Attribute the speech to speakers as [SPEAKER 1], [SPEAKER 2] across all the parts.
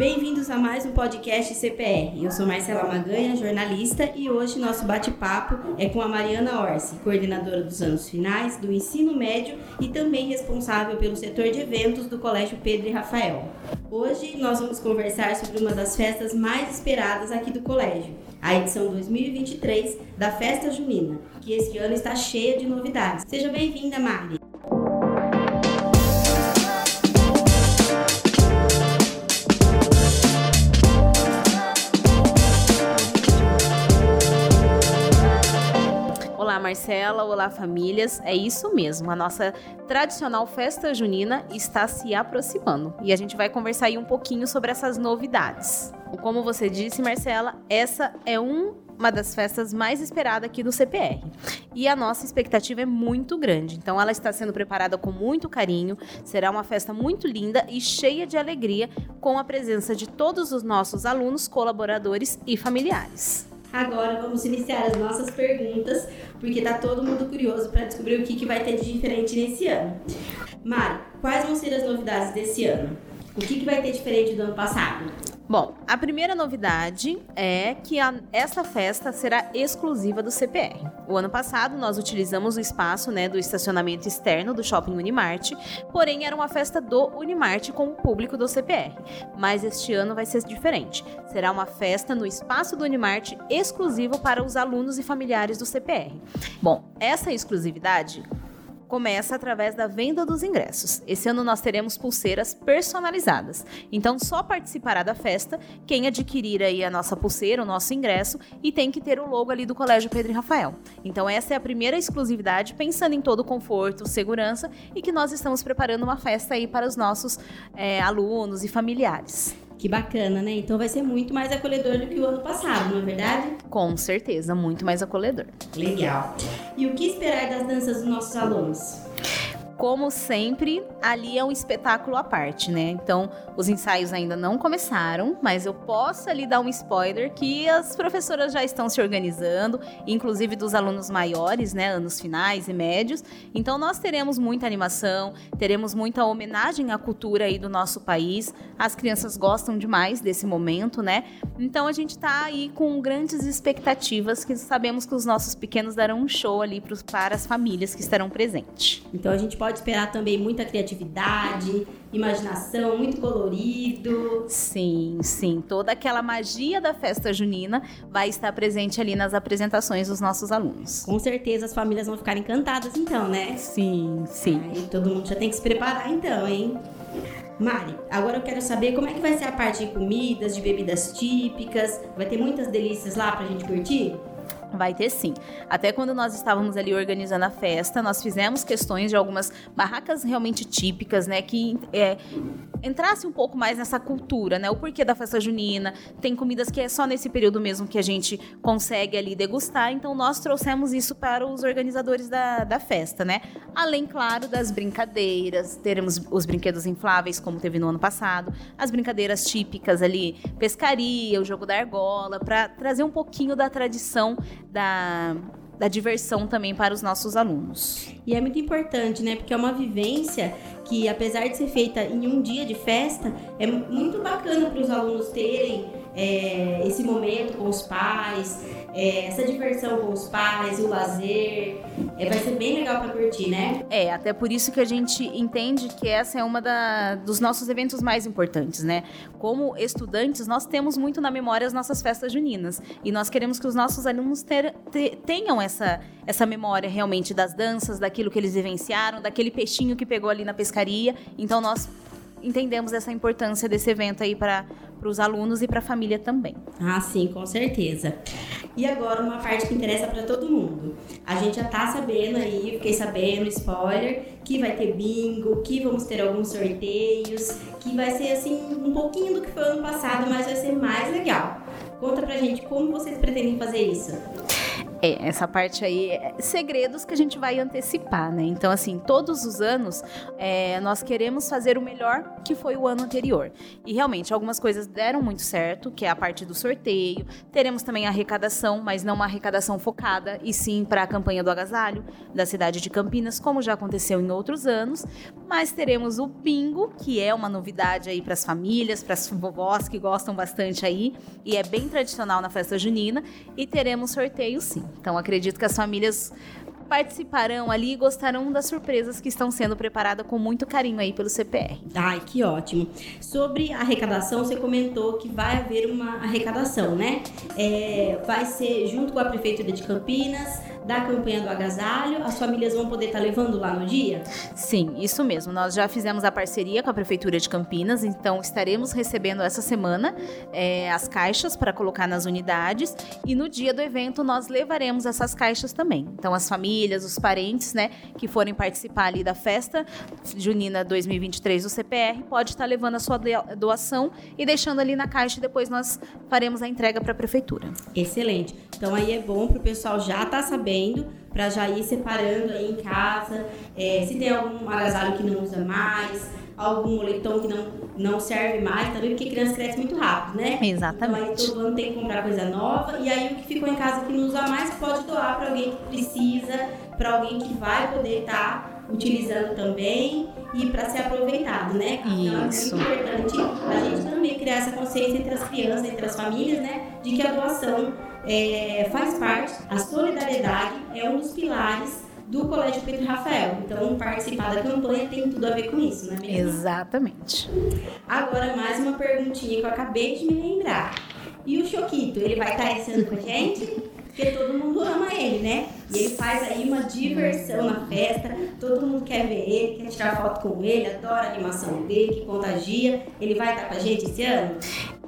[SPEAKER 1] Bem-vindos a mais um podcast CPR. Eu sou Marcela Maganha, jornalista, e hoje nosso bate-papo é com a Mariana Orsi, coordenadora dos anos finais do ensino médio e também responsável pelo setor de eventos do Colégio Pedro e Rafael. Hoje nós vamos conversar sobre uma das festas mais esperadas aqui do colégio, a edição 2023 da Festa Junina, que este ano está cheia de novidades. Seja bem-vinda, Mari.
[SPEAKER 2] Marcela, olá famílias. É isso mesmo, a nossa tradicional festa junina está se aproximando e a gente vai conversar aí um pouquinho sobre essas novidades. Como você disse, Marcela, essa é um uma das festas mais esperadas aqui do CPR. E a nossa expectativa é muito grande. Então ela está sendo preparada com muito carinho. Será uma festa muito linda e cheia de alegria com a presença de todos os nossos alunos, colaboradores e familiares.
[SPEAKER 1] Agora vamos iniciar as nossas perguntas, porque tá todo mundo curioso para descobrir o que, que vai ter de diferente nesse ano. Mari, quais vão ser as novidades desse ano? O que, que vai ter diferente do ano passado?
[SPEAKER 2] Bom, a primeira novidade é que a, essa festa será exclusiva do CPR. O ano passado nós utilizamos o espaço né, do estacionamento externo do Shopping Unimart, porém era uma festa do Unimart com o público do CPR. Mas este ano vai ser diferente. Será uma festa no espaço do Unimart exclusivo para os alunos e familiares do CPR. Bom, essa exclusividade começa através da venda dos ingressos. Esse ano nós teremos pulseiras personalizadas. Então só participará da festa quem adquirir aí a nossa pulseira, o nosso ingresso e tem que ter o logo ali do Colégio Pedro e Rafael. Então essa é a primeira exclusividade pensando em todo o conforto, segurança e que nós estamos preparando uma festa aí para os nossos é, alunos e familiares.
[SPEAKER 1] Que bacana, né? Então vai ser muito mais acolhedor do que o ano passado, não é verdade?
[SPEAKER 2] Com certeza, muito mais acolhedor.
[SPEAKER 1] Legal. E o que esperar das danças dos nossos alunos?
[SPEAKER 2] Como sempre, ali é um espetáculo à parte, né? Então, os ensaios ainda não começaram, mas eu posso ali dar um spoiler que as professoras já estão se organizando, inclusive dos alunos maiores, né, anos finais e médios. Então, nós teremos muita animação, teremos muita homenagem à cultura aí do nosso país. As crianças gostam demais desse momento, né? Então, a gente está aí com grandes expectativas que sabemos que os nossos pequenos darão um show ali para as famílias que estarão presentes.
[SPEAKER 1] Então, a gente pode pode esperar também muita criatividade, imaginação, muito colorido.
[SPEAKER 2] Sim, sim. Toda aquela magia da festa junina vai estar presente ali nas apresentações dos nossos alunos.
[SPEAKER 1] Com certeza as famílias vão ficar encantadas então, né?
[SPEAKER 2] Sim, sim.
[SPEAKER 1] Aí todo mundo já tem que se preparar então, hein? Mari, agora eu quero saber como é que vai ser a parte de comidas, de bebidas típicas. Vai ter muitas delícias lá pra gente curtir?
[SPEAKER 2] Vai ter sim. Até quando nós estávamos ali organizando a festa, nós fizemos questões de algumas barracas realmente típicas, né? Que é, entrasse um pouco mais nessa cultura, né? O porquê da festa junina. Tem comidas que é só nesse período mesmo que a gente consegue ali degustar. Então nós trouxemos isso para os organizadores da, da festa, né? Além, claro, das brincadeiras. Teremos os brinquedos infláveis, como teve no ano passado. As brincadeiras típicas ali, pescaria, o jogo da argola, para trazer um pouquinho da tradição da, da diversão também para os nossos alunos.
[SPEAKER 1] E é muito importante, né? Porque é uma vivência que, apesar de ser feita em um dia de festa, é muito bacana para os alunos terem é, esse momento com os pais, é, essa diversão com os pais, o lazer. É, vai ser bem legal para curtir, né?
[SPEAKER 2] É, até por isso que a gente entende que essa é uma da, dos nossos eventos mais importantes, né? Como estudantes, nós temos muito na memória as nossas festas juninas e nós queremos que os nossos alunos ter, ter, tenham essa, essa memória realmente das danças, daquilo que eles vivenciaram, daquele peixinho que pegou ali na pescaria. Então nós entendemos essa importância desse evento aí para os alunos e para a família também.
[SPEAKER 1] Ah, sim, com certeza. E agora uma parte que interessa para todo mundo. A gente já tá sabendo aí, fiquei sabendo, spoiler, que vai ter bingo, que vamos ter alguns sorteios, que vai ser assim um pouquinho do que foi ano passado, mas vai ser mais legal. Conta pra gente como vocês pretendem fazer isso.
[SPEAKER 2] É, essa parte aí, é segredos que a gente vai antecipar, né? Então, assim, todos os anos é, nós queremos fazer o melhor que foi o ano anterior. E realmente, algumas coisas deram muito certo, que é a parte do sorteio. Teremos também arrecadação, mas não uma arrecadação focada, e sim para a campanha do agasalho da cidade de Campinas, como já aconteceu em outros anos. Mas teremos o bingo, que é uma novidade aí para as famílias, para as vovós que gostam bastante aí, e é bem tradicional na festa junina. E teremos sorteio sim. Então acredito que as famílias participarão ali e gostarão das surpresas que estão sendo preparadas com muito carinho aí pelo CPR.
[SPEAKER 1] Ai, que ótimo. Sobre a arrecadação, você comentou que vai haver uma arrecadação, né? É, vai ser junto com a Prefeitura de Campinas, da campanha do agasalho, as famílias vão poder estar tá levando lá no dia?
[SPEAKER 2] Sim, isso mesmo. Nós já fizemos a parceria com a Prefeitura de Campinas, então estaremos recebendo essa semana é, as caixas para colocar nas unidades e no dia do evento nós levaremos essas caixas também. Então as famílias, os parentes, né, que forem participar ali da festa junina 2023 do CPR, pode estar tá levando a sua doação e deixando ali na caixa e depois nós faremos a entrega para a prefeitura.
[SPEAKER 1] Excelente. Então aí é bom para o pessoal já estar tá sabendo para já ir separando aí em casa. É, se tem algum agasalho que não usa mais, algum moletom que não, não serve mais, também porque criança cresce muito rápido, né?
[SPEAKER 2] Exatamente.
[SPEAKER 1] Então aí todo ano tem que comprar coisa nova e aí o que ficou em casa que não usa mais pode doar para alguém que precisa, para alguém que vai poder estar tá utilizando também e para ser aproveitado, né?
[SPEAKER 2] Então Isso.
[SPEAKER 1] é muito importante a gente também criar essa consciência entre as crianças, entre as famílias, né? De que a doação é, faz parte, a solidariedade é um dos pilares do Colégio Pedro Rafael. Então, participar da campanha tem tudo a ver com isso, não é
[SPEAKER 2] mesmo? Exatamente.
[SPEAKER 1] Agora, mais uma perguntinha que eu acabei de me lembrar. E o Choquito, ele vai estar esse ano com a gente? Porque todo mundo ama ele, né? E ele faz aí uma diversão na festa, todo mundo quer ver ele, quer tirar foto com ele, adora a animação dele, que contagia. Ele vai estar com a gente esse ano?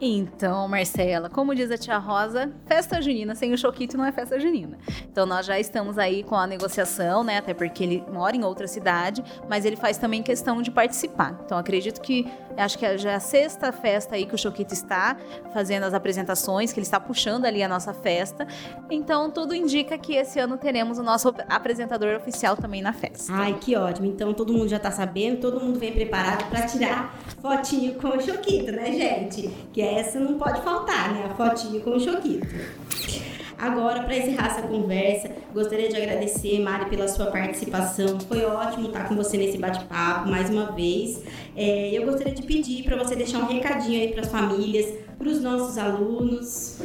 [SPEAKER 2] Então, Marcela, como diz a tia Rosa, festa junina sem o Choquito não é festa junina. Então, nós já estamos aí com a negociação, né? Até porque ele mora em outra cidade, mas ele faz também questão de participar. Então, acredito que, acho que já é a sexta festa aí que o Choquito está fazendo as apresentações, que ele está puxando ali a nossa festa. Então, tudo indica que esse ano teremos o nosso apresentador oficial também na festa.
[SPEAKER 1] Ai, que ótimo. Então, todo mundo já está sabendo, todo mundo vem preparado para tirar fotinho com o Choquito, né, gente? Que é essa não pode faltar, né? A fotinho com o Choquito. Agora, para encerrar essa conversa, gostaria de agradecer, Mari, pela sua participação. Foi ótimo estar com você nesse bate-papo mais uma vez. É, eu gostaria de pedir para você deixar um recadinho aí para as famílias, para os nossos alunos.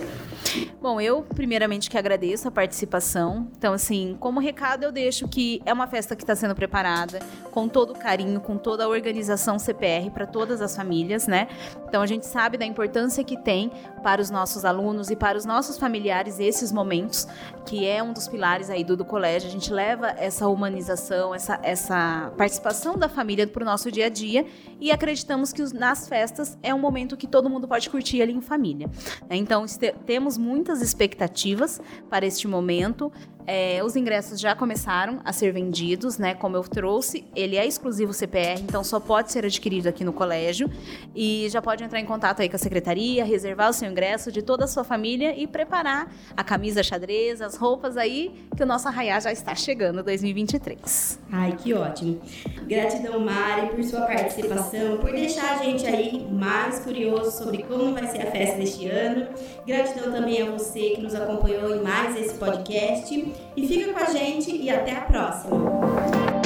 [SPEAKER 2] Bom, eu primeiramente que agradeço a participação. Então, assim, como recado eu deixo que é uma festa que está sendo preparada com todo carinho, com toda a organização CPR para todas as famílias, né? Então, a gente sabe da importância que tem para os nossos alunos e para os nossos familiares esses momentos, que é um dos pilares aí do, do colégio. A gente leva essa humanização, essa, essa participação da família para o nosso dia a dia e acreditamos que os, nas festas é um momento que todo mundo pode curtir ali em família. Né? Então, temos muitas expectativas para este momento. É, os ingressos já começaram a ser vendidos, né? Como eu trouxe, ele é exclusivo CPR, então só pode ser adquirido aqui no colégio. E já pode entrar em contato aí com a secretaria, reservar o seu ingresso de toda a sua família e preparar a camisa xadrez, as roupas aí, que o nosso arraiá já está chegando 2023.
[SPEAKER 1] Ai, que ótimo. Gratidão, Mari, por sua participação, por deixar a gente aí mais curioso sobre como vai ser a festa deste ano. Gratidão também a você que nos acompanhou em mais esse podcast e fica com a gente e até a próxima!